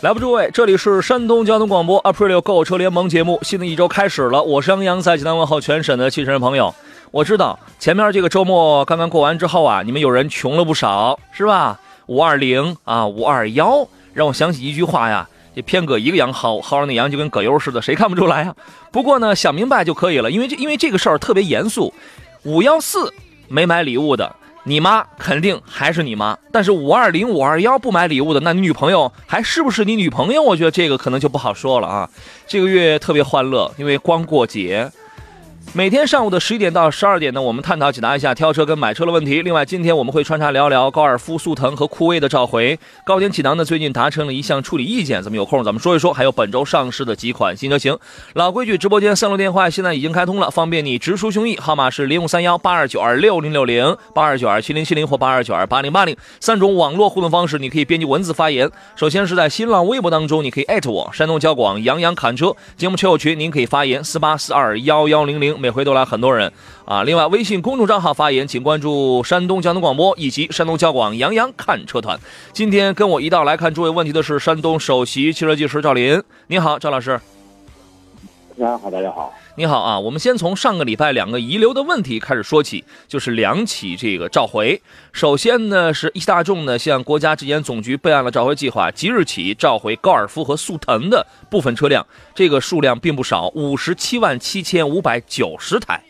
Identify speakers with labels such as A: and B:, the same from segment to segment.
A: 来吧，诸位，这里是山东交通广播 Aprilio 购车联盟节目，新的一周开始了。我是杨洋，在济南问候全省的汽车人朋友。我知道前面这个周末刚刚过完之后啊，你们有人穷了不少，是吧？五二零啊，五二幺，让我想起一句话呀，这偏搁一个羊薅，薅上那羊就跟葛优似的，谁看不出来呀？不过呢，想明白就可以了，因为这因为这个事儿特别严肃。五幺四没买礼物的。你妈肯定还是你妈，但是五二零五二幺不买礼物的，那你女朋友还是不是你女朋友？我觉得这个可能就不好说了啊。这个月特别欢乐，因为光过节。每天上午的十一点到十二点呢，我们探讨解答一下挑车跟买车的问题。另外，今天我们会穿插聊聊高尔夫、速腾和酷威的召回。高点启囊呢，最近达成了一项处理意见，咱们有空咱们说一说。还有本周上市的几款新车型。老规矩，直播间三路电话现在已经开通了，方便你直抒胸臆。号码是零五三幺八二九二六零六零、八二九二七零七零或八二九二八零八零三种网络互动方式，你可以编辑文字发言。首先是在新浪微博当中，你可以艾特我山东交广杨洋侃车节目车友群，您可以发言四八四二幺幺零零。每回都来很多人啊！另外，微信公众账号发言，请关注山东交通广播以及山东交广杨洋看车团。今天跟我一道来看诸位问题的是山东首席汽车技师赵林，你好，赵老师。
B: 大家好，大家好，
A: 你好啊！我们先从上个礼拜两个遗留的问题开始说起，就是两起这个召回。首先呢，是一汽大众呢向国家质检总局备案了召回计划，即日起召回高尔夫和速腾的部分车辆，这个数量并不少，五十七万七千五百九十台。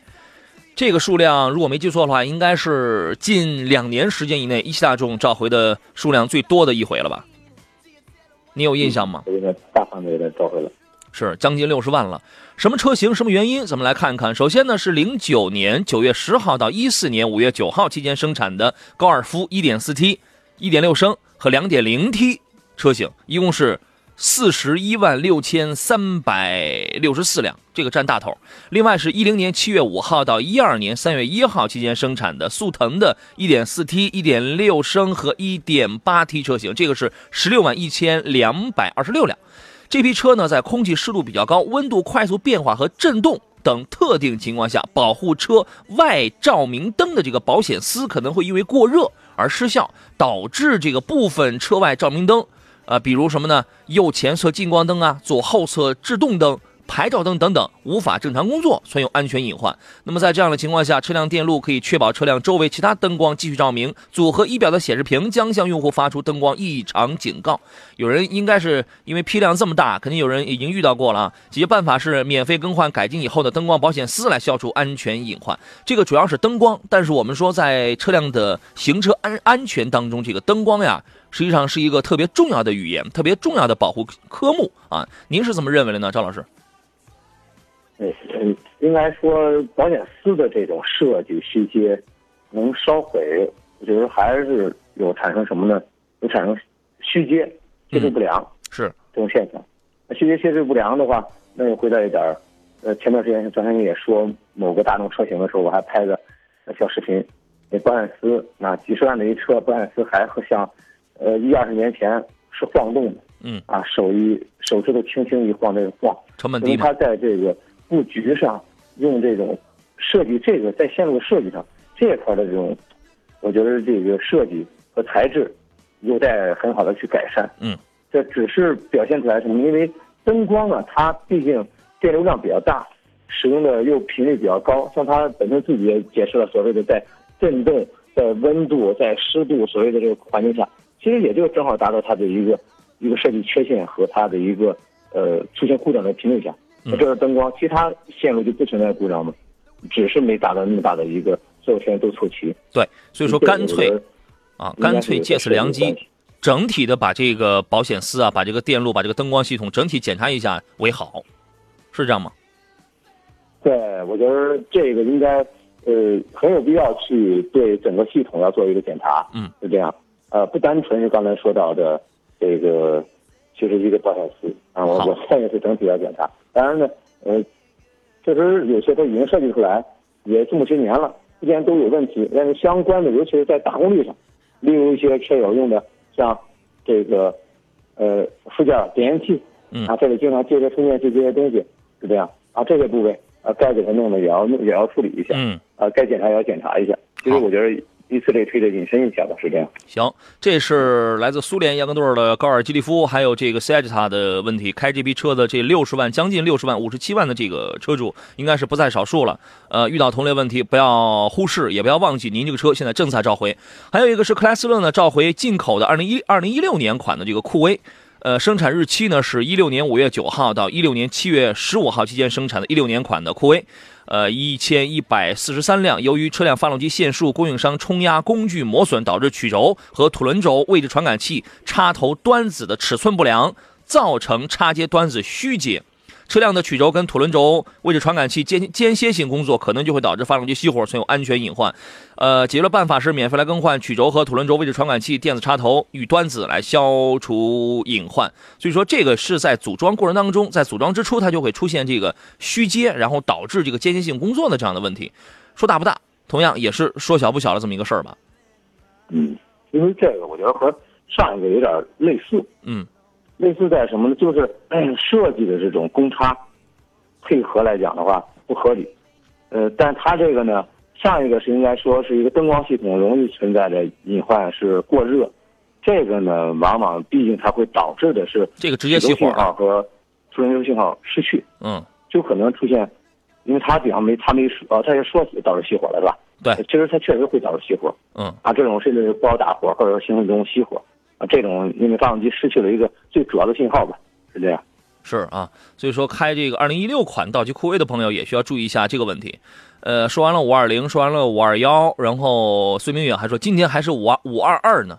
A: 这个数量如果没记错的话，应该是近两年时间以内一汽大众召回的数量最多的一回了吧？你有印象吗？
B: 有点大范围的召回了。
A: 是将近六十万了，什么车型，什么原因？咱们来看看。首先呢，是零九年九月十号到一四年五月九号期间生产的高尔夫一点四 T、一点六升和两点零 T 车型，一共是四十一万六千三百六十四辆，这个占大头。另外是一零年七月五号到一二年三月一号期间生产的速腾的一点四 T、一点六升和一点八 T 车型，这个是十六万一千两百二十六辆。这批车呢，在空气湿度比较高、温度快速变化和震动等特定情况下，保护车外照明灯的这个保险丝可能会因为过热而失效，导致这个部分车外照明灯，啊，比如什么呢？右前侧近光灯啊，左后侧制动灯。牌照灯等等无法正常工作，存有安全隐患。那么在这样的情况下，车辆电路可以确保车辆周围其他灯光继续照明。组合仪表的显示屏将向用户发出灯光异常警告。有人应该是因为批量这么大，肯定有人已经遇到过了啊。解决办法是免费更换改进以后的灯光保险丝来消除安全隐患。这个主要是灯光，但是我们说在车辆的行车安安全当中，这个灯光呀，实际上是一个特别重要的语言，特别重要的保护科目啊。您是怎么认为的呢，赵老师？
B: 嗯，应该说保险丝的这种设计细节能烧毁，我觉得还是有产生什么呢？有产生虚接接触不良
A: 是
B: 这种现象。那虚接接触不良的话，那又回到一点儿。呃，前段时间张先生也说某个大众车型的时候，我还拍个小视频，那保险丝那几十万的一车，保险丝还和像呃一二十年前是晃动的，
A: 嗯
B: 啊手一手指头轻轻一晃，那个晃，
A: 成本低
B: 它在这个。布局上用这种设计，这个在线路设计上这一块的这种，我觉得这个设计和材质有待很好的去改善。
A: 嗯，
B: 这只是表现出来什么？因为灯光啊，它毕竟电流量比较大，使用的又频率比较高。像它本身自己也解释了，所谓的在震动、在温度、在湿度，所谓的这个环境下，其实也就正好达到它的一个一个设计缺陷和它的一个呃出现故障的频率下。这个灯光，其他线路就不存在故障吗？只是没达到那么大的一个所有条件都凑齐。
A: 对，所以说干脆啊，干脆借此良机，整体的把这个保险丝啊，把这个电路，把这个灯光系统整体检查一下为好，是这样吗？
B: 对，我觉得这个应该呃很有必要去对整个系统要做一个检查。
A: 嗯，
B: 是这样。呃，不单纯是刚才说到的这个就是一个多小时啊。我我现在是整体要检查，当然呢，呃，确实有些都已经设计出来，也这么些年了，之前都有问题，但是相关的，尤其是在大功率上，例如一些车友用的像这个呃附件点烟器
A: 嗯。
B: 啊，这里经常接着充电器这些东西是这样。啊，这些部位啊该给它弄的也要弄也要处理一下，
A: 嗯，
B: 啊，该检查也要检查一下。其实我觉得以此类推的隐身一下吧，是这样。
A: 行，这是来自苏联雅各诺的高尔基利夫，还有这个塞吉塔的问题。开这批车的这六十万，将近六十万，五十七万的这个车主，应该是不在少数了。呃，遇到同类问题，不要忽视，也不要忘记，您这个车现在正在召回。还有一个是克莱斯勒呢，召回进口的二零一二零一六年款的这个酷威。呃，生产日期呢是一六年五月九号到一六年七月十五号期间生产的一六年款的酷威，呃，一千一百四十三辆。由于车辆发动机限速、供应商冲压工具磨损，导致曲轴和凸轮轴位置传感器插头端子的尺寸不良，造成插接端子虚接。车辆的曲轴跟凸轮轴位置传感器间间歇性工作，可能就会导致发动机熄火，存有安全隐患。呃，解决的办法是免费来更换曲轴和凸轮轴位置传感器电子插头与端子，来消除隐患。所以说，这个是在组装过程当中，在组装之初，它就会出现这个虚接，然后导致这个间歇性工作的这样的问题。说大不大，同样也是说小不小的这么一个事儿吧。
B: 嗯，因为这个我觉得和上一个有点类似，
A: 嗯
B: 类似在什么呢？就是嗯设计的这种公差配合来讲的话不合理，呃，但它这个呢，上一个是应该说是一个灯光系统容易存在的隐患是过热，这个呢，往往毕竟它会导致的是
A: 这个直接熄火。
B: 号和出轮轴信号失去，
A: 嗯，
B: 就可能出现，因为它比方没它没说，呃，它也说起导致熄火了是吧？
A: 对
B: 其实它确实会导致熄火。
A: 嗯
B: 啊，这种甚至是不好打火或者说行驶中熄火啊，这种因为发动机失去了一个最主要的信号吧，是这样。
A: 是啊，所以说开这个二零一六款道奇酷威的朋友也需要注意一下这个问题。呃，说完了五二零，说完了五二幺，然后孙明远还说今天还是五二五二二呢。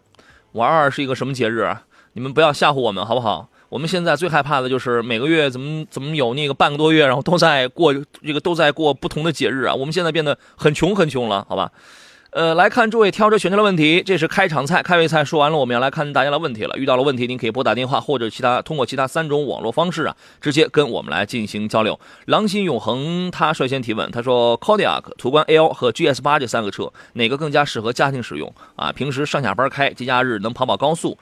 A: 五二二是一个什么节日啊？你们不要吓唬我们好不好？我们现在最害怕的就是每个月怎么怎么有那个半个多月，然后都在过这个都在过不同的节日啊。我们现在变得很穷很穷了，好吧？呃，来看诸位挑车选车的问题，这是开场菜、开胃菜说完了，我们要来看大家的问题了。遇到了问题，您可以拨打电话或者其他通过其他三种网络方式啊，直接跟我们来进行交流。狼心永恒他率先提问，他说 c o d i a c 途观 L 和 GS 八这三个车，哪个更加适合家庭使用啊？平时上下班开，节假日能跑跑高速。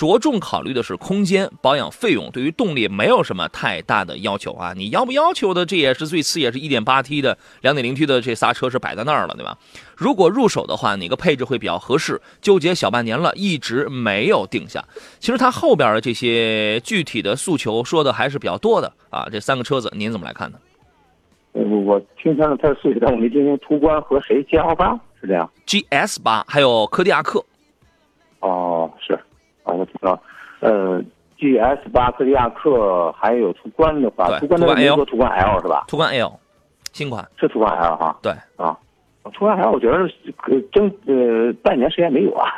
A: 着重考虑的是空间、保养费用，对于动力没有什么太大的要求啊。你要不要求的，这也是最次，也是一点八 T 的、两点零 T 的这仨车是摆在那儿了，对吧？如果入手的话，哪个配置会比较合适？纠结小半年了，一直没有定下。其实它后边的这些具体的诉求说的还是比较多的啊。这三个车子您怎么来看呢
B: 呃我我听他的他的诉求，但我没听清途观和谁 G L 八是这样。
A: ？GS 八还有柯迪亚克，
B: 哦，是，啊，我知道。呃，G S 八、科迪亚克还有途观的话，途观的
A: 途观
B: 没
A: L
B: 说途观 L 是吧？
A: 途观 L，新款。
B: 是途观 L 哈。
A: 对
B: 啊，途观 L 我觉得呃争呃半年时间没有啊，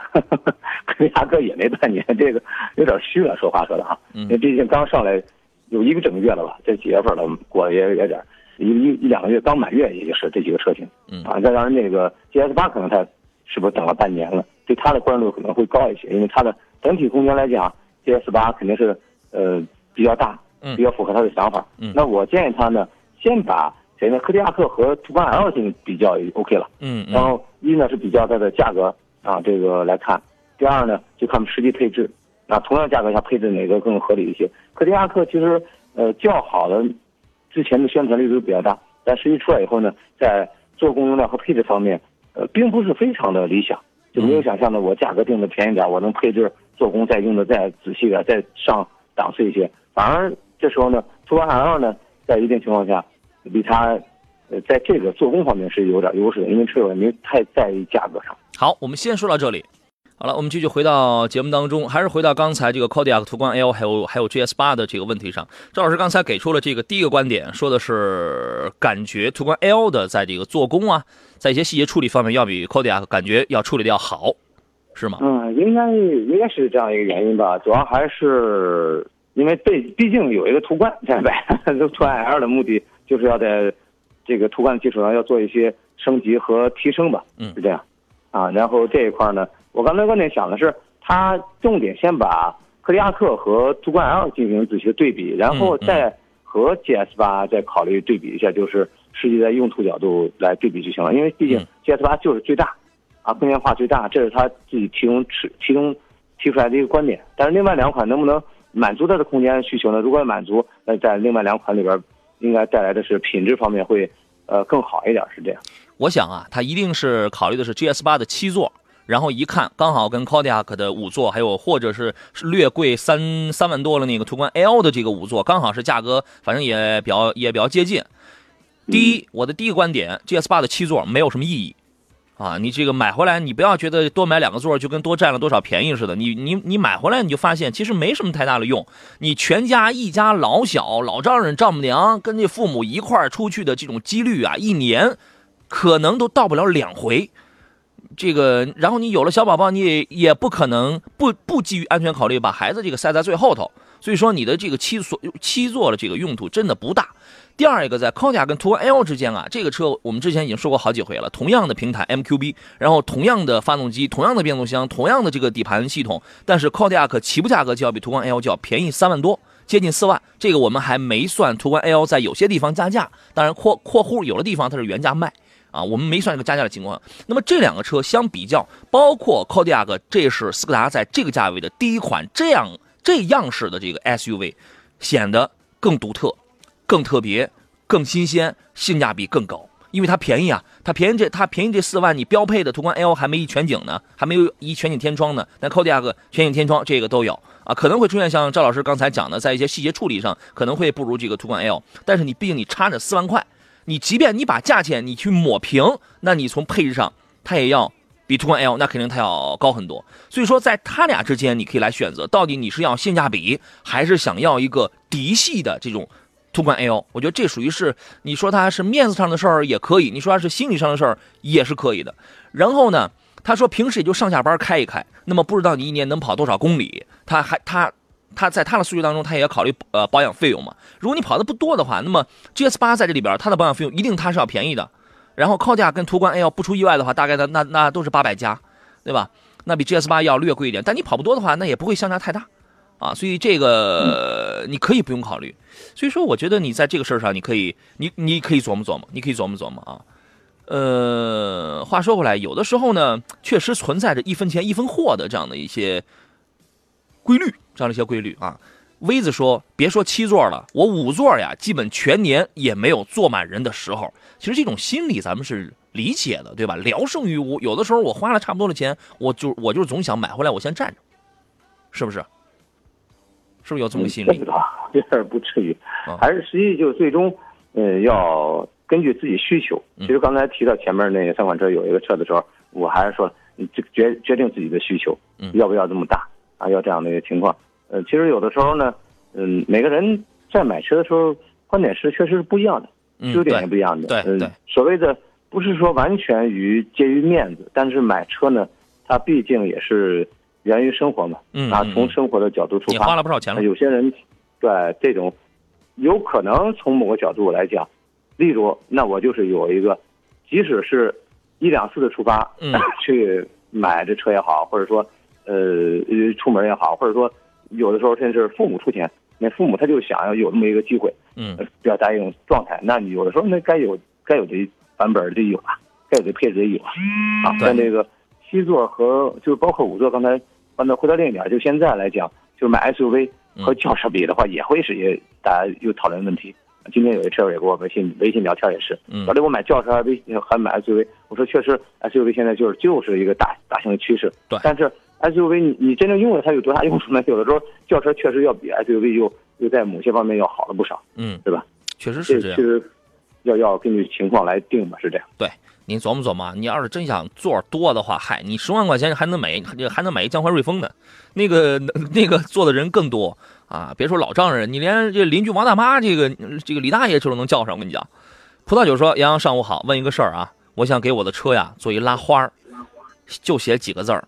B: 科迪亚克也没半年，这个有点虚了，说话说的哈。
A: 嗯
B: 因为毕竟刚上来有一个整个月了吧，这几月份了，过也也点儿一一一两个月，刚满月也就是这几个车型。
A: 嗯
B: 啊，再当然那个 GS 八可能它是不是等了半年了，对它的关注度可能会高一些，因为它的整体空间来讲，GS 八肯定是呃比较大，
A: 嗯
B: 比较符合他的想法。
A: 嗯
B: 那我建议他呢，先把谁呢？科迪亚克和途观 L 进行比较也 OK 了。
A: 嗯嗯
B: 然后一呢是比较它的价格啊，这个来看；第二呢就看实际配置那，同样价格下配置哪个更合理一些。科迪亚克其实呃较好的之前的宣传力度比较大，但实际出来以后呢，在做工用料和配置方面，呃，并不是非常的理想，就没有想象的我价格定的便宜点，我能配置做工再用的再仔细点，再上档次一些。反而这时候呢，途观 L 呢，在一定情况下，比它呃在这个做工方面是有点优势的，因为车友也没太在意价格上。
A: 好，我们先说到这里。好了，我们继续回到节目当中，还是回到刚才这个 Kodiaq 途观 L 还有还有 GS 八的这个问题上。赵老师刚才给出了这个第一个观点，说的是感觉途观 L 的在这个做工啊，在一些细节处理方面要比 Kodiaq 感觉要处理的要好，是吗？
B: 嗯，应该应该是这样一个原因吧，主要还是因为对，毕竟有一个途观现在，这途观 L 的目的就是要在这个途观的基础上要做一些升级和提升吧，
A: 嗯
B: 是这样，啊，然后这一块呢，我刚才观点想的是，它重点先把柯迪亚克和途观 L 进行仔细的对比，然后再和 GS 八再考虑对比一下，就是实际在用途角度来对比就行了。因为毕竟 GS 八就是最大，啊，空间化最大，这是他自己提供提提供提出来的一个观点。但是另外两款能不能满足它的空间需求呢？如果满足，那在另外两款里边，应该带来的是品质方面会呃更好一点，是这样。
A: 我想啊，他一定是考虑的是 GS 八的七座。然后一看，刚好跟 Kodiak 的五座，还有或者是略贵三三万多了那个途观 L 的这个五座，刚好是价格，反正也比较也比较接近。第一，我的第一个观点，GS 八的七座没有什么意义啊！你这个买回来，你不要觉得多买两个座就跟多占了多少便宜似的。你你你买回来你就发现，其实没什么太大的用。你全家一家老小、老丈人、丈母娘跟这父母一块出去的这种几率啊，一年可能都到不了两回。这个，然后你有了小宝宝，你也也不可能不不基于安全考虑把孩子这个塞在最后头，所以说你的这个七座七座的这个用途真的不大。第二一个，在 k o d i a 跟途观 L 之间啊，这个车我们之前已经说过好几回了，同样的平台 MQB，然后同样的发动机，同样的变速箱，同样的这个底盘系统，但是 k o d i a 起步价格就要比途观 L 就要便宜三万多，接近四万。这个我们还没算途观 L 在有些地方加价，当然括括弧有的地方它是原价卖。啊，我们没算这个加价的情况。那么这两个车相比较，包括 Codia 这是斯柯达在这个价位的第一款这样这样式的这个 SUV，显得更独特、更特别、更新鲜，性价比更高。因为它便宜啊，它便宜这它便宜这四万，你标配的途观 L 还没一全景呢，还没有一全景天窗呢。但 Kodiaq 全景天窗这个都有啊，可能会出现像赵老师刚才讲的，在一些细节处理上可能会不如这个途观 L，但是你毕竟你差着四万块。你即便你把价钱你去抹平，那你从配置上它也要比途观 L 那肯定它要高很多。所以说在它俩之间，你可以来选择，到底你是要性价比，还是想要一个嫡系的这种途观 L？我觉得这属于是你说它是面子上的事儿也可以，你说它是心理上的事儿也是可以的。然后呢，他说平时也就上下班开一开，那么不知道你一年能跑多少公里？他还他。他在他的数据当中，他也要考虑呃保养费用嘛。如果你跑的不多的话，那么 GS 八在这里边，它的保养费用一定它是要便宜的。然后靠价跟途观 L 不出意外的话，大概的那那都是八百加，对吧？那比 GS 八要略贵一点，但你跑不多的话，那也不会相差太大啊。所以这个你可以不用考虑。所以说，我觉得你在这个事儿上，你可以你你可以琢磨琢磨，你可以琢磨琢磨啊。呃，话说回来，有的时候呢，确实存在着一分钱一分货的这样的一些规律。这样的一些规律啊，威子说：“别说七座了，我五座呀，基本全年也没有坐满人的时候。其实这种心理咱们是理解的，对吧？聊胜于无。有的时候我花了差不多的钱，我就我就是总想买回来，我先占着，是不是？是不是有这么个心理？
B: 这 点不至于，还是实际就最终，嗯，要根据自己需求。其实刚才提到前面那三款车有一个车的时候，我还是说，你这决决定自己的需求，要不要这么大。”啊，要这样的一个情况，呃，其实有的时候呢，嗯，每个人在买车的时候观点是确实是不一样的，优点也不一样的。
A: 对对。
B: 所谓的不是说完全于介于面子，但是买车呢，它毕竟也是源于生活嘛。
A: 嗯。
B: 啊，从生活的角度出发。
A: 你花了不少钱了。
B: 有些人对这种有可能从某个角度来讲，例如，那我就是有一个，即使是一两次的出发，
A: 嗯，
B: 去买这车也好，或者说。呃，出门也好，或者说有的时候甚至父母出钱，那父母他就想要有那么一个机会，
A: 嗯，
B: 表达一种状态。那你有的时候那该有该有的版本得有啊，该有的配置也有啊。啊，但那个七座和就是包括五座，刚才换到回到另一点，就现在来讲，就是买 SUV 和轿车比的话，也会是也大家又讨论问题。今天有一车友也给我微信微信聊天也是，老李我买轿车还微还买 SUV，我说确实 SUV 现在就是就是一个大大型的趋势，
A: 对，
B: 但是。SUV，你你真正用了它有多大用处呢？有的时候轿车确实要比 SUV 又又在某些方面要好了不少，
A: 嗯，
B: 对吧？
A: 确实是这样。
B: 要要根据情况来定吧，是这样。
A: 对，您琢磨琢磨，你要是真想座多的话，嗨，你十万块钱还能买还能买一江淮瑞风呢，那个那个坐的人更多啊！别说老丈人，你连这邻居王大妈，这个这个李大爷这都能叫上。我跟你讲，葡萄酒说：“杨洋上午好，问一个事儿啊，我想给我的车呀做一拉花儿就写几个字儿。”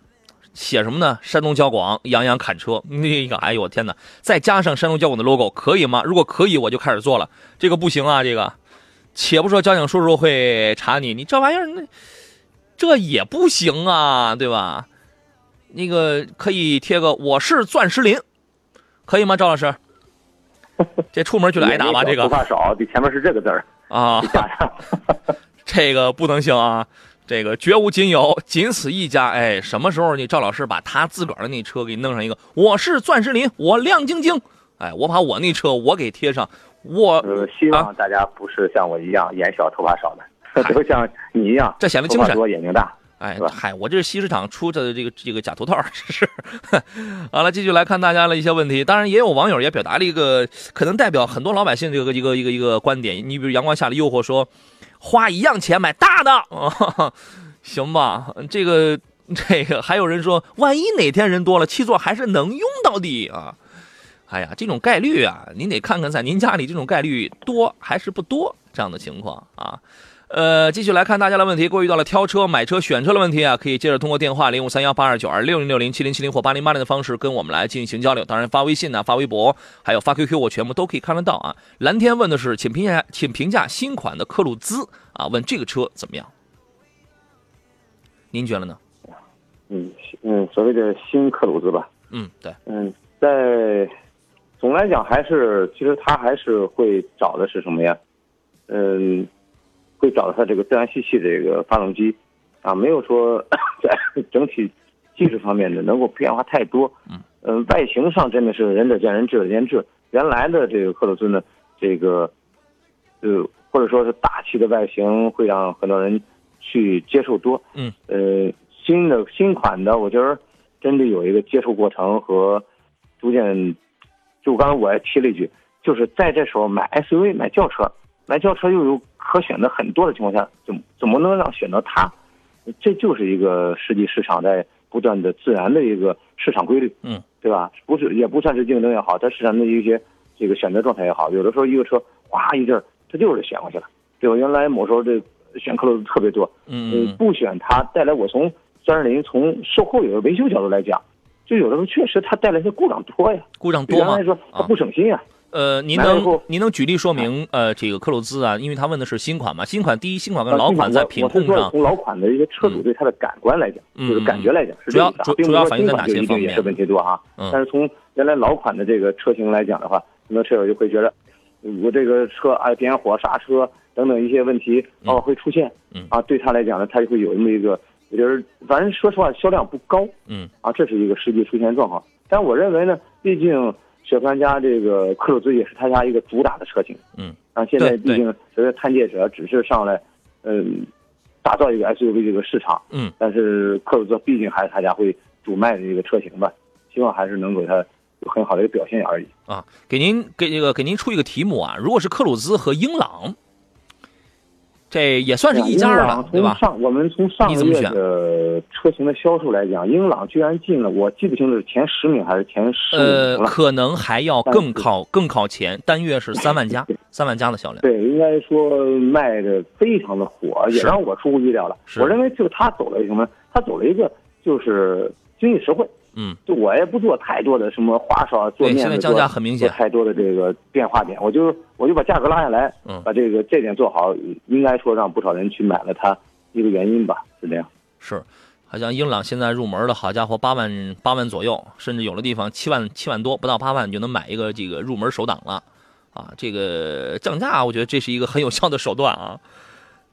A: 写什么呢？山东交广杨洋砍车，那个，哎呦我天哪！再加上山东交广的 logo，可以吗？如果可以，我就开始做了。这个不行啊，这个，且不说交警叔叔会查你，你这玩意儿那这也不行啊，对吧？那个可以贴个我是钻石林可以吗，赵老师？这出门就得挨打吧？这个
B: 不怕少，这前面是这个字儿
A: 啊，这个不能行啊！这个绝无仅有，仅此一家。哎，什么时候你赵老师把他自个儿的那车给弄上一个？我是钻石林，我亮晶晶。哎，我把我那车我给贴上。我
B: 希望大家不是像我一样眼小头发少的，都像你一样，
A: 这显得精神
B: 多眼睛大。
A: 哎，嗨，我这是西市场出的这个这个假头套，这是。好了，继续来看大家的一些问题。当然，也有网友也表达了一个可能代表很多老百姓这个一个一个一个观点。你比如阳光下的诱惑说，花一样钱买大的，行吧？这个这个还有人说，万一哪天人多了，七座还是能用到的啊。哎呀，这种概率啊，您得看看在您家里这种概率多还是不多这样的情况啊。呃，继续来看大家的问题。各位遇到了挑车、买车、选车的问题啊，可以接着通过电话零五三幺八二九二六零六零七零七零或八零八零的方式跟我们来进行交流。当然，发微信呢、发微博，还有发 QQ，我全部都可以看得到啊。蓝天问的是，请评价，请评价新款的科鲁兹啊，问这个车怎么样？您觉得呢？
B: 嗯嗯，所谓的新科鲁兹吧。
A: 嗯，对。
B: 嗯，在。总来讲，还是其实他还是会找的是什么呀？嗯，会找他这个自然吸气这个发动机，啊，没有说 在 整体技术方面的能够变化太多。
A: 嗯，
B: 嗯，外形上真的是仁者见仁，智者见智。原来的这个克鲁兹呢，这个，呃，或者说是大气的外形会让很多人去接受多。
A: 嗯，
B: 呃，新的新款的，我觉得真的有一个接受过程和逐渐。就刚才我也提了一句，就是在这时候买 SUV 买轿车，买轿车又有可选的很多的情况下，怎怎么能让选择它？这就是一个实际市场在不断的自然的一个市场规律，
A: 嗯，
B: 对吧？不是也不算是竞争也好，它市场的一些这个选择状态也好，有的时候一个车哗一阵，它就是选过去了，对吧？原来某时候这选克鲁兹特别多，
A: 嗯，
B: 不选它带来我从三零从售后有个维修角度来讲。就有的时候确实它带来的故障多呀，
A: 故障多吗？
B: 来说它不省心呀。
A: 呃，您能您能举例说明？呃，这个科鲁兹啊，因为他问的是新款嘛，新款第一，新款跟老款在品控上，
B: 从老款的一个车主对它的感官来讲，就是感觉来讲是这样
A: 主主要反映在哪些方面？
B: 也是问题多啊。但是从原来老款的这个车型来讲的话，很多车友就会觉得，我这个车啊点火刹车等等一些问题哦会出现，啊，对他来讲呢，他就会有那么一个。就是反正说实话，销量不高，
A: 嗯，
B: 啊，这是一个实际出现状况。但我认为呢，毕竟雪佛兰家这个科鲁兹也是他家一个主打的车型，
A: 嗯，
B: 啊，现在毕竟随着探界者只是上来，嗯，打造一个 SUV 这个市场，
A: 嗯，
B: 但是科鲁兹毕竟还是他家会主卖的一个车型吧，希望还是能给他有很好的一个表现而已。
A: 啊，给您给这个给您出一个题目啊，如果是克鲁兹和英朗。这也算是一家了，对吧？
B: 上我们从上个月的车型的销售来讲，英朗居然进了，我记不清是前十名还是前十
A: 呃，可能还要更靠更靠前，单月是三万加，三万加的销量。
B: 对，应该说卖的非常的火，也让我出乎意料了。我认为就他走了什么？他走了一个就是经济实惠。
A: 嗯，
B: 就我也不做太多的什么花哨做面子，
A: 降价很明显，
B: 太多的这个变化点，我就我就把价格拉下来，
A: 嗯，
B: 把这个这点做好，应该说让不少人去买了它一个原因吧，是这样。
A: 是，好像英朗现在入门的好家伙，八万八万左右，甚至有的地方七万七万多，不到八万就能买一个这个入门手档了，啊，这个降价，我觉得这是一个很有效的手段啊。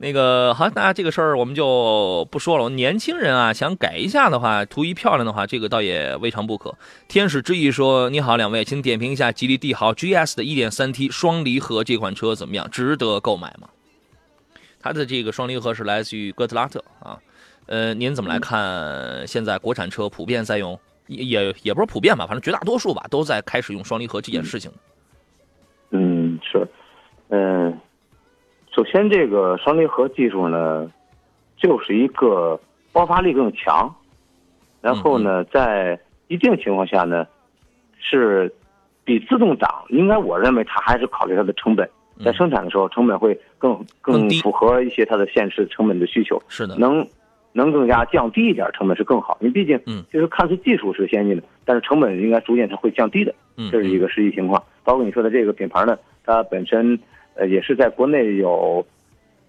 A: 那个好，那这个事儿我们就不说了。年轻人啊，想改一下的话，图一漂亮的话，这个倒也未尝不可。天使之翼说：“你好，两位，请点评一下吉利帝豪 GS 的 1.3T 双离合这款车怎么样？值得购买吗？”它的这个双离合是来自于哥特拉特啊。呃，您怎么来看？现在国产车普遍在用，也也不是普遍吧，反正绝大多数吧，都在开始用双离合这件事情。
B: 嗯，是，嗯。首先，这个双离合技术呢，就是一个爆发力更强，然后呢，在一定情况下呢，是比自动挡应该我认为它还是考虑它的成本，在生产的时候成本会更更符合一些它的现实成本的需求。
A: 是的，
B: 能能更加降低一点成本是更好，因为毕竟
A: 嗯，
B: 就是看似技术是先进的，但是成本应该逐渐它会降低的，这是一个实际情况。包括你说的这个品牌呢，它本身。呃，也是在国内有，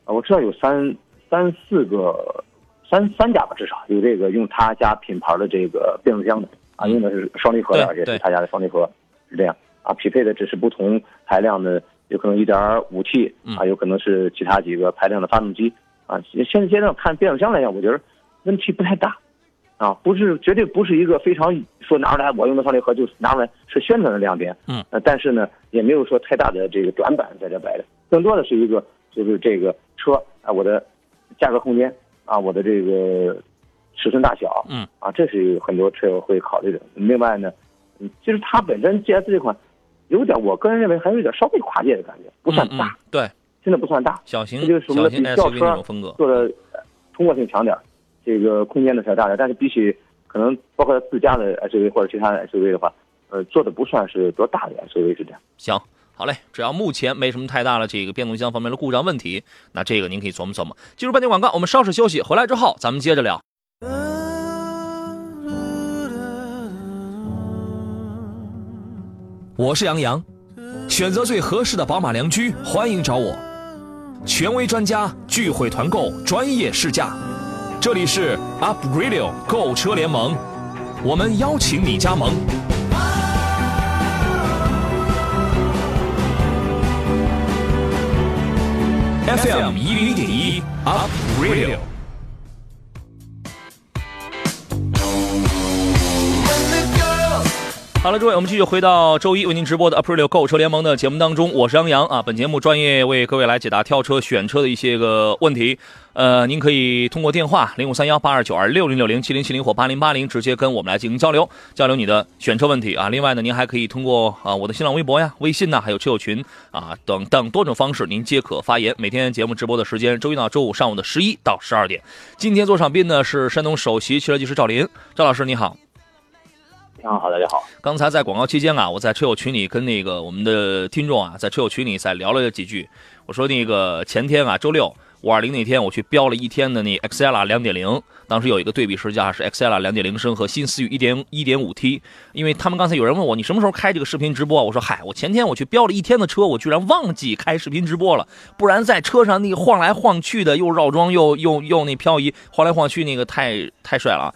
B: 我知道有三三四个，三三家吧，至少有这个用他家品牌的这个变速箱的啊，用的是双离合的，而且是他家的双离合，是这样啊，匹配的只是不同排量的，有可能一点五 T 啊，有可能是其他几个排量的发动机啊。现在阶段看变速箱来讲，我觉得问题不太大。啊，不是，绝对不是一个非常说拿出来我用的双离合就拿出来是宣传的亮点，
A: 嗯，
B: 呃，但是呢，也没有说太大的这个短板在这摆着，更多的是一个就是这个车啊，我的价格空间啊，我的这个尺寸大小，
A: 嗯，
B: 啊，这是很多车友会考虑的。另外呢，嗯，其实它本身 GS 这款有点，我个人认为还有点稍微跨界的感觉，不算大，
A: 对，
B: 真的不算大，
A: 小型
B: 就是什么比轿车做的通过性强点。这个空间呢稍大点，但是比起可能包括自家的 SUV 或者其他的 SUV 的话，呃，做的不算是多大的 SUV 是这样。
A: 行，好嘞，只要目前没什么太大的这个变速箱方面的故障问题，那这个您可以琢磨琢磨。进入半天广告，我们稍事休息，回来之后咱们接着聊。我是杨洋，选择最合适的宝马良驹，欢迎找我，权威专家聚会团购，专业试驾。这里是 Up Radio 购车联盟，我们邀请你加盟。FM 一零一点一 Up Radio。好了，各位，我们继续回到周一为您直播的 Aprilio 购车联盟的节目当中，我是杨洋啊。本节目专业为各位来解答挑车、选车的一些个问题。呃，您可以通过电话零五三幺八二九二六零六零七零七零或八零八零直接跟我们来进行交流，交流你的选车问题啊。另外呢，您还可以通过啊我的新浪微博呀、微信呐，还有车友群啊等等多种方式，您皆可发言。每天节目直播的时间，周一到周五上午的十一到十二点。今天做场宾呢是山东首席汽车技师赵林，赵老师你好。
B: 非常好，大家好。
A: 刚才在广告期间啊，我在车友群里跟那个我们的听众啊，在车友群里再聊了几句。我说那个前天啊，周六五二零那天，我去标了一天的那 XL 两点零，当时有一个对比试驾是 XL 两点零升和新思域一点一点五 T。因为他们刚才有人问我，你什么时候开这个视频直播？我说嗨，我前天我去标了一天的车，我居然忘记开视频直播了。不然在车上那晃来晃去的，又绕桩又又又那漂移，晃来晃去那个太太帅了。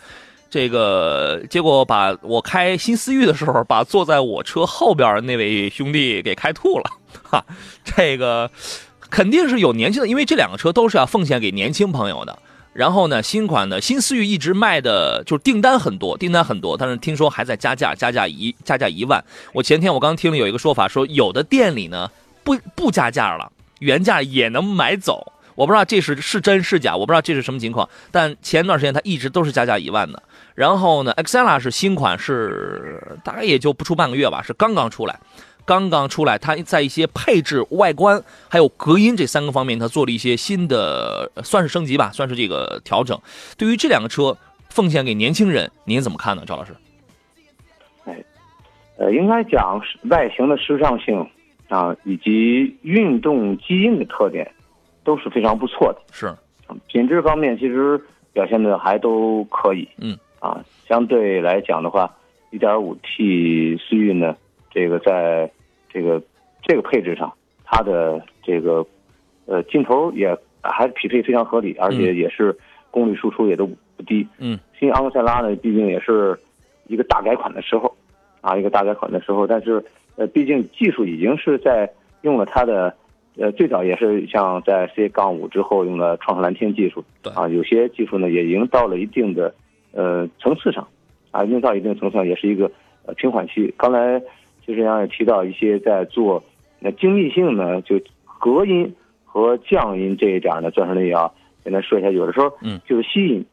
A: 这个结果把我开新思域的时候，把坐在我车后边那位兄弟给开吐了，哈，这个肯定是有年轻的，因为这两个车都是要奉献给年轻朋友的。然后呢，新款的新思域一直卖的就是订单很多，订单很多，但是听说还在加价，加价一加价一万。我前天我刚听了有一个说法，说有的店里呢不不加价了，原价也能买走。我不知道这是是真是假，我不知道这是什么情况。但前段时间它一直都是加价一万的。然后呢，Xela 是新款，是大概也就不出半个月吧，是刚刚出来，刚刚出来。它在一些配置、外观还有隔音这三个方面，它做了一些新的，算是升级吧，算是这个调整。对于这两个车，奉献给年轻人，您怎么看呢，赵老师？
B: 哎，呃，应该讲外形的时尚性啊，以及运动基因的特点。都是非常不错的，
A: 是，
B: 品质方面其实表现的还都可以，
A: 嗯，
B: 啊，相对来讲的话，1.5T 思域呢，这个在这个这个配置上，它的这个呃镜头也还匹配非常合理，而且也是功率输出也都不低，
A: 嗯，
B: 新昂克赛拉呢，毕竟也是一个大改款的时候，啊，一个大改款的时候，但是呃，毕竟技术已经是在用了它的。呃，最早也是像在 C 杠五之后用了创世蓝天技术，啊，有些技术呢也已经到了一定的呃层次上，啊，已经到一定层次上也是一个呃平缓期。刚才其实杨也提到一些在做那精密性呢，就隔音和降音这一点呢，钻石也要简单说一下。有的时候，
A: 嗯，
B: 就是吸引，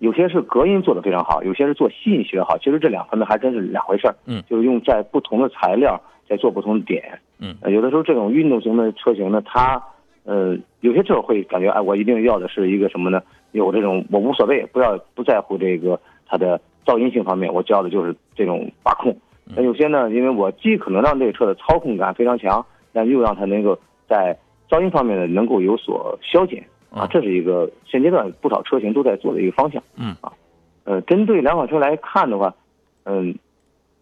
B: 有些是隔音做的非常好，有些是做吸引学好。其实这两方面还真是两回事儿，
A: 嗯，
B: 就是用在不同的材料在做不同的点。
A: 嗯，
B: 有的时候这种运动型的车型呢，它，呃，有些车友会感觉，哎，我一定要的是一个什么呢？有这种我无所谓，不要不在乎这个它的噪音性方面，我要的就是这种把控。那有些呢，因为我既可能让这个车的操控感非常强，但又让它能够在噪音方面呢能够有所消减啊，这是一个现阶段不少车型都在做的一个方向。
A: 嗯
B: 啊，呃，针对两款车来看的话，嗯，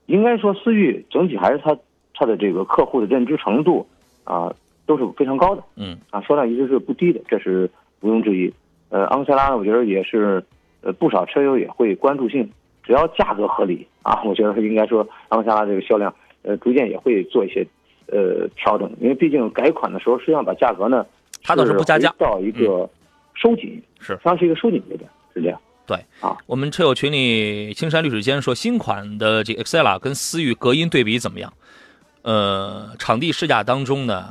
B: 应该说思域整体还是它。它的这个客户的认知程度啊都是非常高的，
A: 嗯
B: 啊销量一直是不低的，这是毋庸置疑。呃，昂克赛拉呢，我觉得也是呃不少车友也会关注性，只要价格合理啊，我觉得应该说昂克赛拉这个销量呃，逐渐也会做一些呃调整，因为毕竟改款的时候，实际上把价格呢，
A: 它倒是不加价，
B: 到一个收紧，
A: 是，
B: 它是一个收紧阶段，是这样。
A: 对
B: 啊，
A: 我们车友群里青山绿水间说，新款的这个 Excella 跟思域隔音对比怎么样？呃，场地试驾当中呢，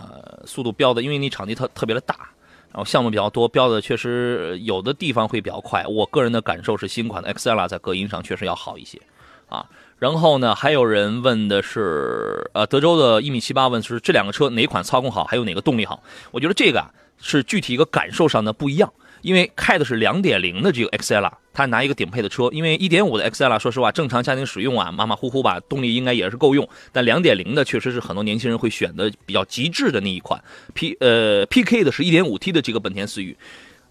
A: 速度标的，因为你场地特特别的大，然后项目比较多，标的确实有的地方会比较快。我个人的感受是，新款的 Xella 在隔音上确实要好一些啊。然后呢，还有人问的是，呃，德州的一米七八问是这两个车哪款操控好，还有哪个动力好？我觉得这个啊是具体一个感受上的不一样。因为开的是两点零的这个 XL，他拿一个顶配的车。因为一点五的 XL，说实话，正常家庭使用啊，马马虎虎吧，动力应该也是够用。但两点零的确实是很多年轻人会选的比较极致的那一款。P 呃 PK 的是一点五 T 的这个本田思域。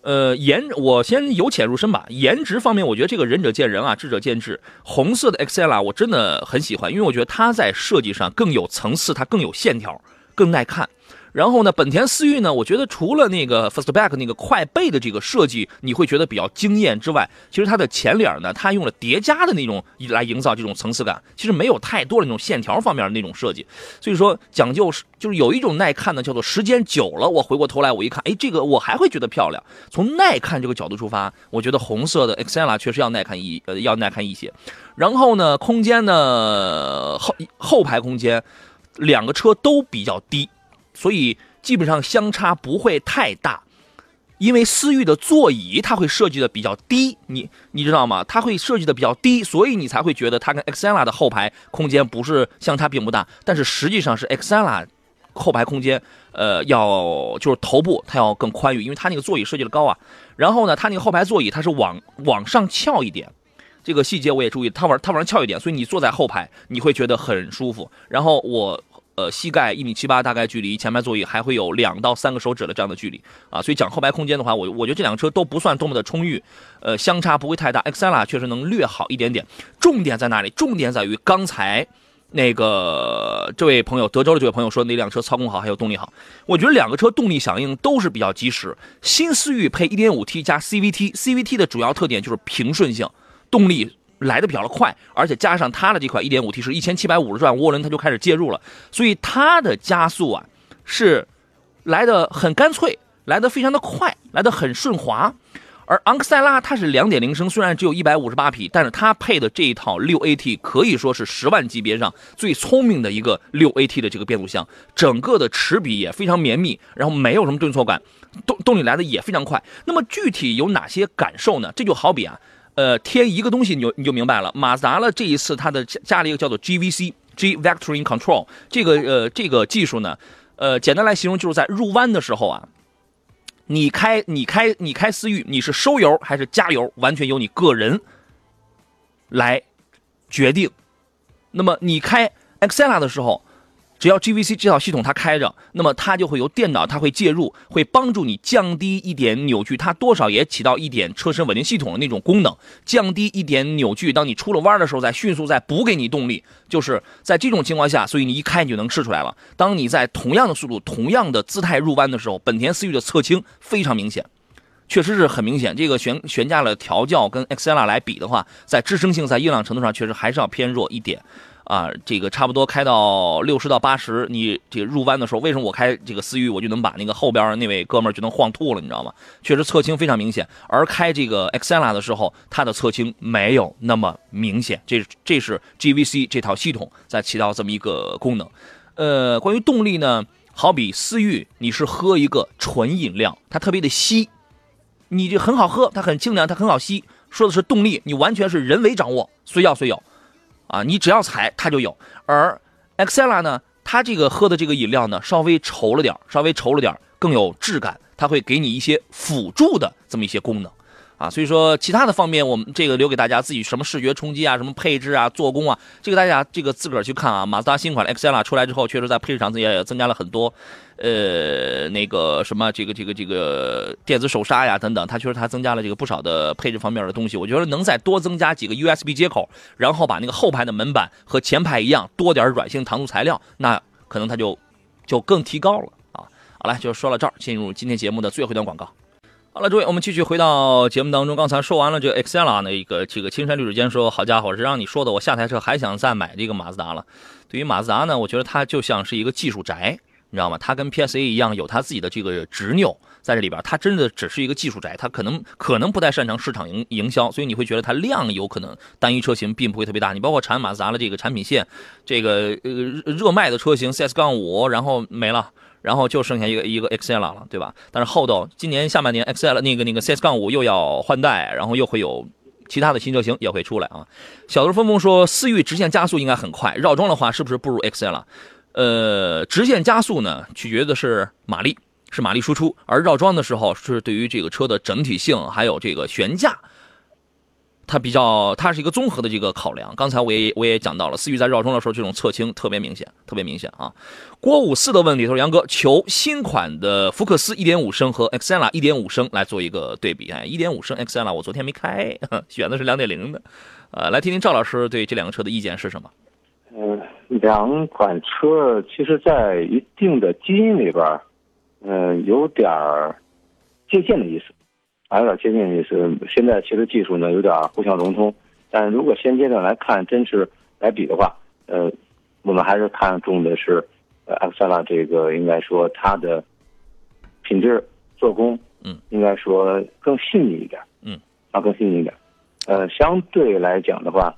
A: 呃，颜我先由浅入深吧。颜值方面，我觉得这个仁者见仁啊，智者见智。红色的 XL 我真的很喜欢，因为我觉得它在设计上更有层次，它更有线条，更耐看。然后呢，本田思域呢，我觉得除了那个 Fastback 那个快背的这个设计，你会觉得比较惊艳之外，其实它的前脸呢，它用了叠加的那种来营造这种层次感，其实没有太多的那种线条方面的那种设计。所以说讲究是就是有一种耐看的，叫做时间久了，我回过头来我一看，哎，这个我还会觉得漂亮。从耐看这个角度出发，我觉得红色的 Excella 确实要耐看一呃要耐看一些。然后呢，空间呢后后排空间，两个车都比较低。所以基本上相差不会太大，因为思域的座椅它会设计的比较低，你你知道吗？它会设计的比较低，所以你才会觉得它跟 Xella 的后排空间不是相差并不大，但是实际上是 Xella 后排空间，呃，要就是头部它要更宽裕，因为它那个座椅设计的高啊。然后呢，它那个后排座椅它是往往上翘一点，这个细节我也注意，它往它往上翘一点，所以你坐在后排你会觉得很舒服。然后我。呃，膝盖一米七八，大概距离前排座椅还会有两到三个手指的这样的距离啊，所以讲后排空间的话，我我觉得这两个车都不算多么的充裕，呃，相差不会太大。x e l a 确实能略好一点点。重点在哪里？重点在于刚才那个这位朋友，德州的这位朋友说那辆车操控好，还有动力好？我觉得两个车动力响应都是比较及时。新思域配 1.5T 加 CVT，CVT 的主要特点就是平顺性，动力。来的比较的快，而且加上它的这款 1.5T 是一千七百五十转涡轮，它就开始介入了，所以它的加速啊是来的很干脆，来的非常的快，来的很顺滑。而昂克赛拉它是2.0升，虽然只有一百五十八匹，但是它配的这一套 6AT 可以说是十万级别上最聪明的一个 6AT 的这个变速箱，整个的齿比也非常绵密，然后没有什么顿挫感，动动力来的也非常快。那么具体有哪些感受呢？这就好比啊。呃，添一个东西你就你就明白了。马自达了这一次它的加加了一个叫做 GVC，G Vectoring Control 这个呃这个技术呢，呃简单来形容就是在入弯的时候啊，你开你开你开思域，你是收油还是加油，完全由你个人来决定。那么你开 Excella 的时候。只要 GVC 这套系统它开着，那么它就会由电脑它会介入，会帮助你降低一点扭矩，它多少也起到一点车身稳定系统的那种功能，降低一点扭矩。当你出了弯的时候，再迅速再补给你动力，就是在这种情况下，所以你一开你就能试出来了。当你在同样的速度、同样的姿态入弯的时候，本田思域的侧倾非常明显，确实是很明显。这个悬悬架的调教跟 Xella 来比的话，在支撑性、在硬朗程度上，确实还是要偏弱一点。啊，这个差不多开到六十到八十，你这个入弯的时候，为什么我开这个思域，我就能把那个后边那位哥们儿就能晃吐了，你知道吗？确实侧倾非常明显，而开这个 Excella 的时候，它的侧倾没有那么明显，这这是 GVC 这套系统在起到这么一个功能。呃，关于动力呢，好比思域，你是喝一个纯饮料，它特别的稀，你就很好喝，它很清凉，它很好吸。说的是动力，你完全是人为掌握，随要随有。啊，你只要踩它就有，而 Xella 呢，它这个喝的这个饮料呢，稍微稠了点稍微稠了点更有质感，它会给你一些辅助的这么一些功能。啊，所以说其他的方面，我们这个留给大家自己什么视觉冲击啊，什么配置啊，做工啊，这个大家这个自个儿去看啊。马自达新款的 XELA 出来之后，确实在配置上也增加了很多，呃，那个什么这个这个这个电子手刹呀等等，它确实它增加了这个不少的配置方面的东西。我觉得能再多增加几个 USB 接口，然后把那个后排的门板和前排一样多点软性搪塑材料，那可能它就就更提高了啊。好了，就说到这儿，进入今天节目的最后一段广告。好了，诸位，我们继续回到节目当中。刚才说完了这个 Excel 啊，那一个这个青山绿水间，说好家伙，是让你说的，我下台车还想再买这个马自达了。对于马自达呢，我觉得它就像是一个技术宅，你知道吗？它跟 PSA 一样，有它自己的这个执拗在这里边。它真的只是一个技术宅，它可能可能不太擅长市场营营销，所以你会觉得它量有可能单一车型并不会特别大。你包括产马自达的这个产品线，这个呃热卖的车型 CS 杠五，然后没了。然后就剩下一个一个 XL 了，对吧？但是后头今年下半年 XL 那个那个 CS 杠五又要换代，然后又会有其他的新车型也会出来啊。小头峰峰说，思域直线加速应该很快，绕桩的话是不是不如 XL？呃，直线加速呢，取决的是马力，是马力输出，而绕桩的时候是对于这个车的整体性还有这个悬架。它比较，它是一个综合的这个考量。刚才我也我也讲到了，思域在绕桩的时候，这种侧倾特别明显，特别明显啊。郭五四的问题，他说：“杨哥，求新款的福克斯1.5升和 Xela 1.5升来做一个对比。哎，1.5升 Xela 我昨天没开，选的是2.0的。呃，来听听赵老师对这两个车的意见是什么？
B: 嗯，两款车其实，在一定的基因里边，嗯，有点儿借鉴的意思。”还有点借鉴的意思。现在其实技术呢有点互相融通，但如果现阶段来看，真是来比的话，呃，我们还是看重的是，呃，阿克萨拉这个应该说它的品质、做工，
A: 嗯，
B: 应该说更细腻一点，
A: 嗯，
B: 啊，更细腻一点。呃，相对来讲的话，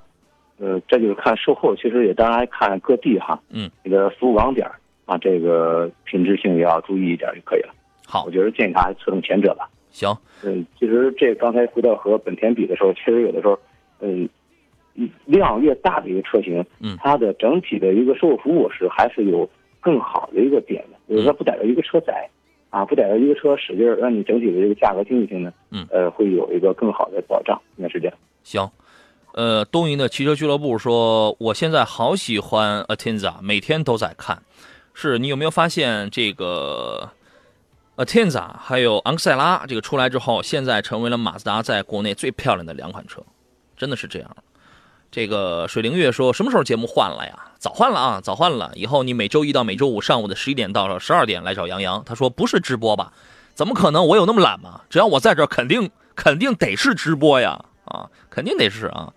B: 呃，这就是看售后，其实也当然看各地哈，
A: 嗯，
B: 你的服务网点啊，这个品质性也要注意一点就可以了。
A: 好，
B: 我觉得建议他还是侧重前者吧。
A: 行，
B: 嗯，其实这刚才回到和本田比的时候，其实有的时候，嗯，量越大的一个车型，
A: 嗯，
B: 它的整体的一个售后服务是还是有更好的一个点的，比如说不逮着一个车载，啊，不逮着一个车使劲让你整体的这个价格经济性呢，
A: 嗯，
B: 呃，会有一个更好的保障，应该是这样。
A: 行，呃，东营的汽车俱乐部说，我现在好喜欢 Atenza，每天都在看，是你有没有发现这个？a t e n z a 还有昂克赛拉，这个出来之后，现在成为了马自达在国内最漂亮的两款车，真的是这样。这个水灵月说，什么时候节目换了呀？早换了啊，早换了。以后你每周一到每周五上午的十一点到十二点来找杨洋。他说不是直播吧？怎么可能？我有那么懒吗？只要我在这儿，肯定肯定得是直播呀！啊，肯定得是啊。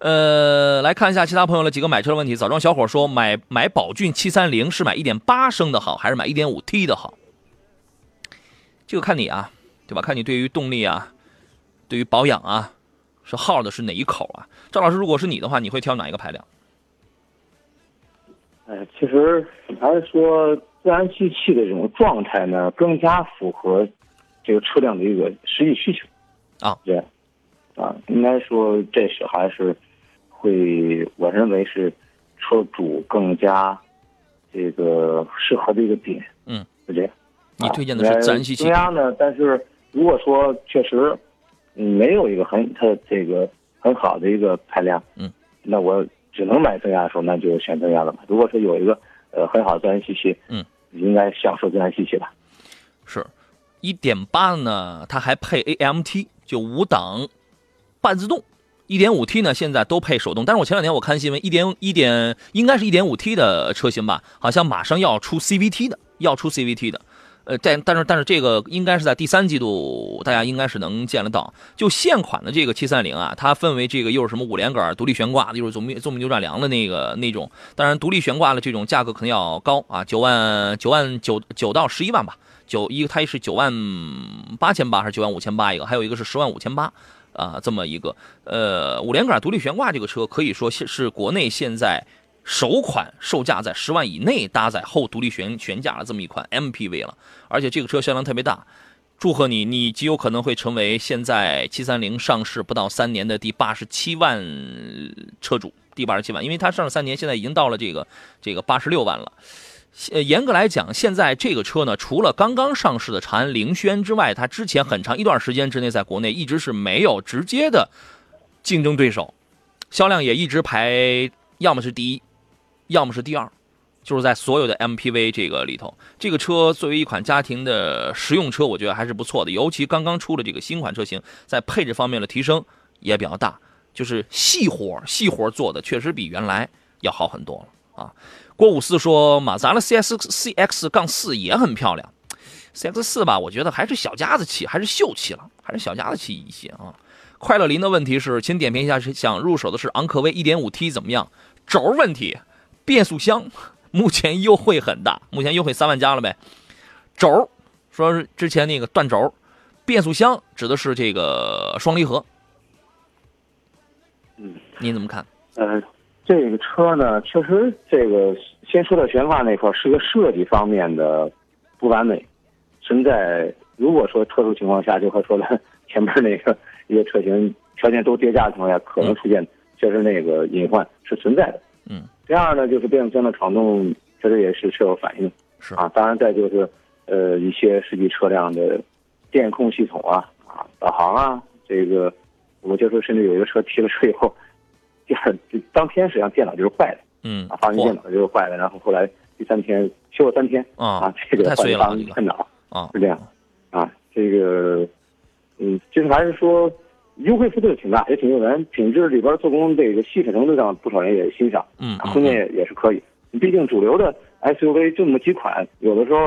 A: 呃，来看一下其他朋友的几个买车的问题。枣庄小伙说，买买宝骏七三零是买一点八升的好，还是买一点五 T 的好？这个看你啊，对吧？看你对于动力啊，对于保养啊，是耗的是哪一口啊？赵老师，如果是你的话，你会挑哪一个排量？
B: 哎，其实还是说自然吸气的这种状态呢，更加符合这个车辆的一个实际需求
A: 啊。
B: 对，啊，应该说这是还是会，我认为是车主更加这个适合的一个点。
A: 嗯，
B: 是这样。
A: 你推荐的是自然吸气。
B: 增压呢？但是如果说确实，嗯，没有一个很它这个很好的一个排量，
A: 嗯，
B: 那我只能买增压的时候，那就选增压了嘛。如果说有一个呃很好的自然吸气，
A: 嗯，
B: 应该享受自然吸气吧。
A: 是，一点八呢，它还配 AMT，就五档半自动。一点五 T 呢，现在都配手动。但是我前两天我看新闻，一点一点应该是一点五 T 的车型吧，好像马上要出 CVT 的，要出 CVT 的。呃，但但是但是这个应该是在第三季度，大家应该是能见得到。就现款的这个七三零啊，它分为这个又是什么五连杆独立悬挂，又是总纵扭转梁的那个那种。当然，独立悬挂的这种价格可能要高啊，九万九万九九到十一万吧。九一个它是九万八千八还是九万五千八一个，还有一个是十万五千八啊，这么一个呃五连杆独立悬挂这个车可以说是是国内现在。首款售价在十万以内，搭载后独立悬悬架的这么一款 MPV 了，而且这个车销量特别大，祝贺你，你极有可能会成为现在七三零上市不到三年的第八十七万车主，第八十七万，因为它上市三年，现在已经到了这个这个八十六万了。呃，严格来讲，现在这个车呢，除了刚刚上市的长安凌轩之外，它之前很长一段时间之内在国内一直是没有直接的竞争对手，销量也一直排要么是第一。要么是第二，就是在所有的 MPV 这个里头，这个车作为一款家庭的实用车，我觉得还是不错的。尤其刚刚出的这个新款车型，在配置方面的提升也比较大，就是细活细活做的确实比原来要好很多了啊。郭五四说，马自达的 CS CX 杠四也很漂亮 CX 四吧，我觉得还是小家子气，还是秀气了，还是小家子气一些啊。快乐林的问题是，请点评一下，是想入手的是昂科威 1.5T 怎么样？轴问题，变速箱目前优惠很大，目前优惠三万加了呗。轴，说是之前那个断轴，变速箱指的是这个双离合。
B: 嗯，
A: 您怎么看？
B: 呃，这个车呢，确实这个先说到悬挂那块儿，是个设计方面的不完美，存在如果说特殊情况下，就和说的前面那个。一个车型条件都叠加的情况下，可能出现确实那个隐患是存在的。
A: 嗯。
B: 第二呢，就是变速箱的闯动确实也是是有反应。
A: 是
B: 啊，当然再就是呃一些实际车辆的电控系统啊啊导航啊，这个我就说甚至有一个车提了车以后，第二当天实际上电脑就是坏的。
A: 嗯。
B: 啊，发现电脑就是坏的，然后后来第三天修了三天啊，这个坏发电脑
A: 啊
B: 是这样啊，这个。嗯，就是还是说，优惠幅度挺大，也挺诱人。品质里边做工这个细致程度上，不少人也欣赏。
A: 嗯，
B: 空间也也是可以。毕竟主流的 SUV 就那么几款，有的时候，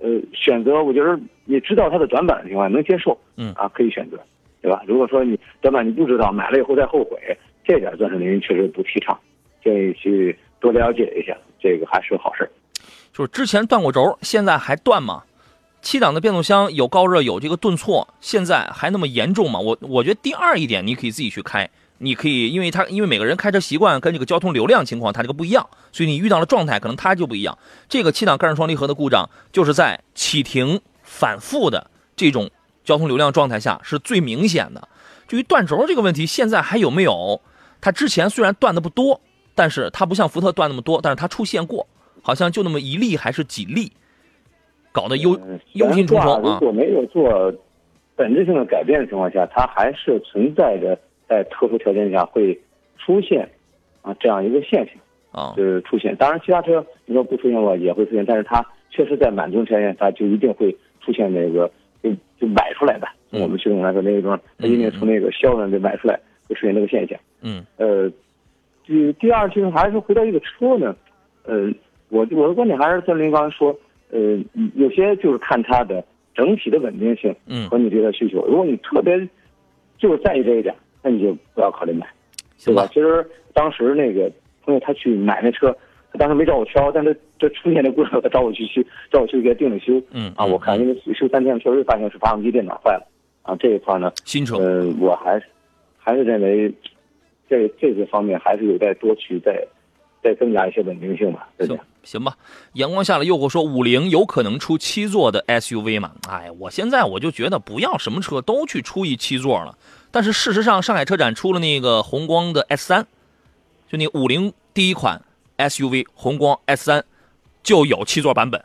B: 呃，选择我觉得你知道它的短板的情况下能接受。
A: 嗯，
B: 啊，可以选择，对吧？如果说你短板你不知道，买了以后再后悔，这点钻石林确实不提倡，建议去多了解一下，这个还是好事
A: 就是之前断过轴，现在还断吗？七档的变速箱有高热有这个顿挫，现在还那么严重吗？我我觉得第二一点你可以自己去开，你可以，因为它因为每个人开车习惯跟这个交通流量情况它这个不一样，所以你遇到的状态可能它就不一样。这个七档干式双离合的故障就是在启停反复的这种交通流量状态下是最明显的。至于断轴这个问题，现在还有没有？它之前虽然断的不多，但是它不像福特断那么多，但是它出现过，好像就那么一例还是几例。搞得忧忧心忡忡
B: 啊！如果没有做本质性的改变的情况下，它还是存在着在特殊条件下会出现啊这样一个现象
A: 啊，
B: 就是出现。当然，其他车你说不出现过也会出现，但是它确实在满足条件下就一定会出现那个就就买出来的。从我们系统来说，那个地方它一定从那个销量就买出来，会出现这个现象。
A: 嗯，
B: 呃，第第二就是还是回到一个车呢，呃，我我的观点还是像您刚才说。呃，有些就是看它的整体的稳定性，
A: 嗯，
B: 和你对它需求。如果你特别就是在意这一点，那你就不要考虑买，对吧？其实当时那个朋友他去买那车，他当时没找我挑，但是这出现的故障，他找我去修，找我去给他定了修，
A: 嗯
B: 啊，我看因为修三天，确实发现是发动机电脑坏了，啊，这一块呢，
A: 新车，
B: 呃，我还是还是认为这这个方面还是有待多去再再增加一些稳定性吧，对不对？
A: 行吧，阳光下的诱惑说五菱有可能出七座的 SUV 吗？哎，我现在我就觉得不要什么车都去出一七座了。但是事实上，上海车展出了那个宏光的 S 三，就那五菱第一款 SUV 宏光 S 三就有七座版本。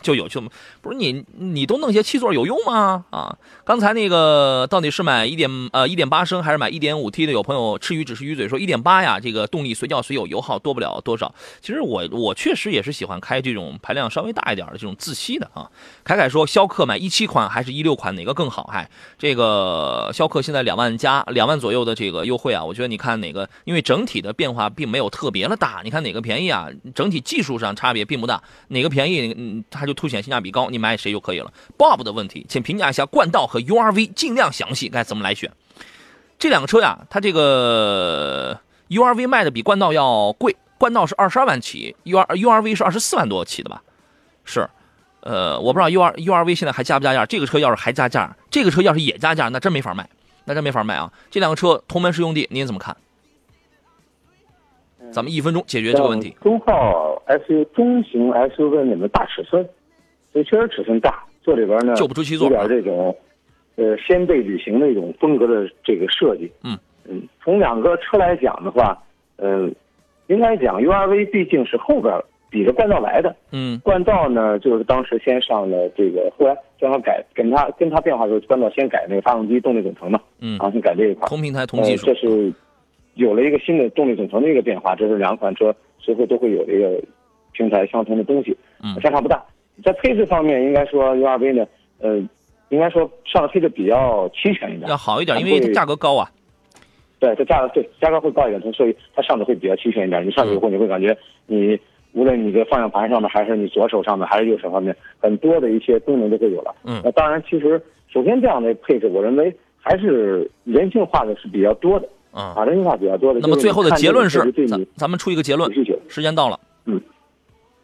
A: 就有就不是你你都弄些七座有用吗？啊，刚才那个到底是买一点呃一点八升还是买一点五 T 的？有朋友吃鱼只是鱼嘴说一点八呀，这个动力随叫随有，油耗多不了多少。其实我我确实也是喜欢开这种排量稍微大一点的这种自吸的啊。凯凯说逍客买一七款还是一六款哪个更好？哎，这个逍客现在两万加两万左右的这个优惠啊，我觉得你看哪个，因为整体的变化并没有特别的大，你看哪个便宜啊？整体技术上差别并不大，哪个便宜嗯它就。凸显性价比高，你买谁就可以了。Bob 的问题，请评价一下冠道和 URV，尽量详细，该怎么来选？这两个车呀，它这个 URV 卖的比冠道要贵，冠道是二十二万起，UR URV 是二十四万多起的吧？是，呃，我不知道 UR URV 现在还加不加价？这个车要是还加价，这个车要是也加价，那真没法卖，那真没法卖啊！这两个车同门师兄弟，您怎么看？咱们一分钟解决这个问题。
B: 中号 SUV 中型 SUV 里面大尺寸，所以确实尺寸大，坐里边呢
A: 就不出七座，
B: 有点这种，呃，掀背旅行的一种风格的这个设计。
A: 嗯
B: 嗯，从两个车来讲的话，呃，应该讲 URV 毕竟是后边比着冠道来的。
A: 嗯，
B: 冠道呢就是当时先上了这个，后来正好改跟他跟他变化的时候，冠道先改那个发动机动力总成嘛。
A: 嗯，
B: 然后先改这一块。
A: 同平台同技术。
B: 这是。有了一个新的动力总成的一个变化，这是两款车随后都会有的一个平台相同的东西，
A: 嗯，
B: 相差不大。在配置方面，应该说 URV 呢，呃，应该说上的配置比较齐全一点，
A: 要好一点，因为它价格高啊。
B: 对，它价格对价格会高一点，所以它上的会比较齐全一点。你上去以后，你会感觉你无论你的方向盘上面，还是你左手上面，还是右手上面，很多的一些功能都会有了。
A: 嗯
B: 那当然，其实首先这样的配置，我认为还是人性化的是比较多的
A: 嗯。
B: 啊，人性化比较多的。
A: 那么最后的结论是咱咱们出一个结论。时间到了。
B: 嗯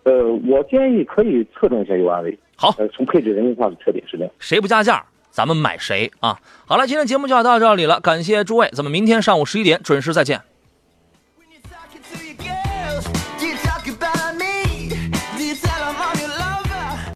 B: 呃，我建议可以侧重一下 URV。
A: 好
B: 呃，从配置人性化的特点是这样。
A: 谁不加价，咱们买谁啊！好了，今天节目就要到这里了，感谢诸位，咱们明天上午十一点准时再见。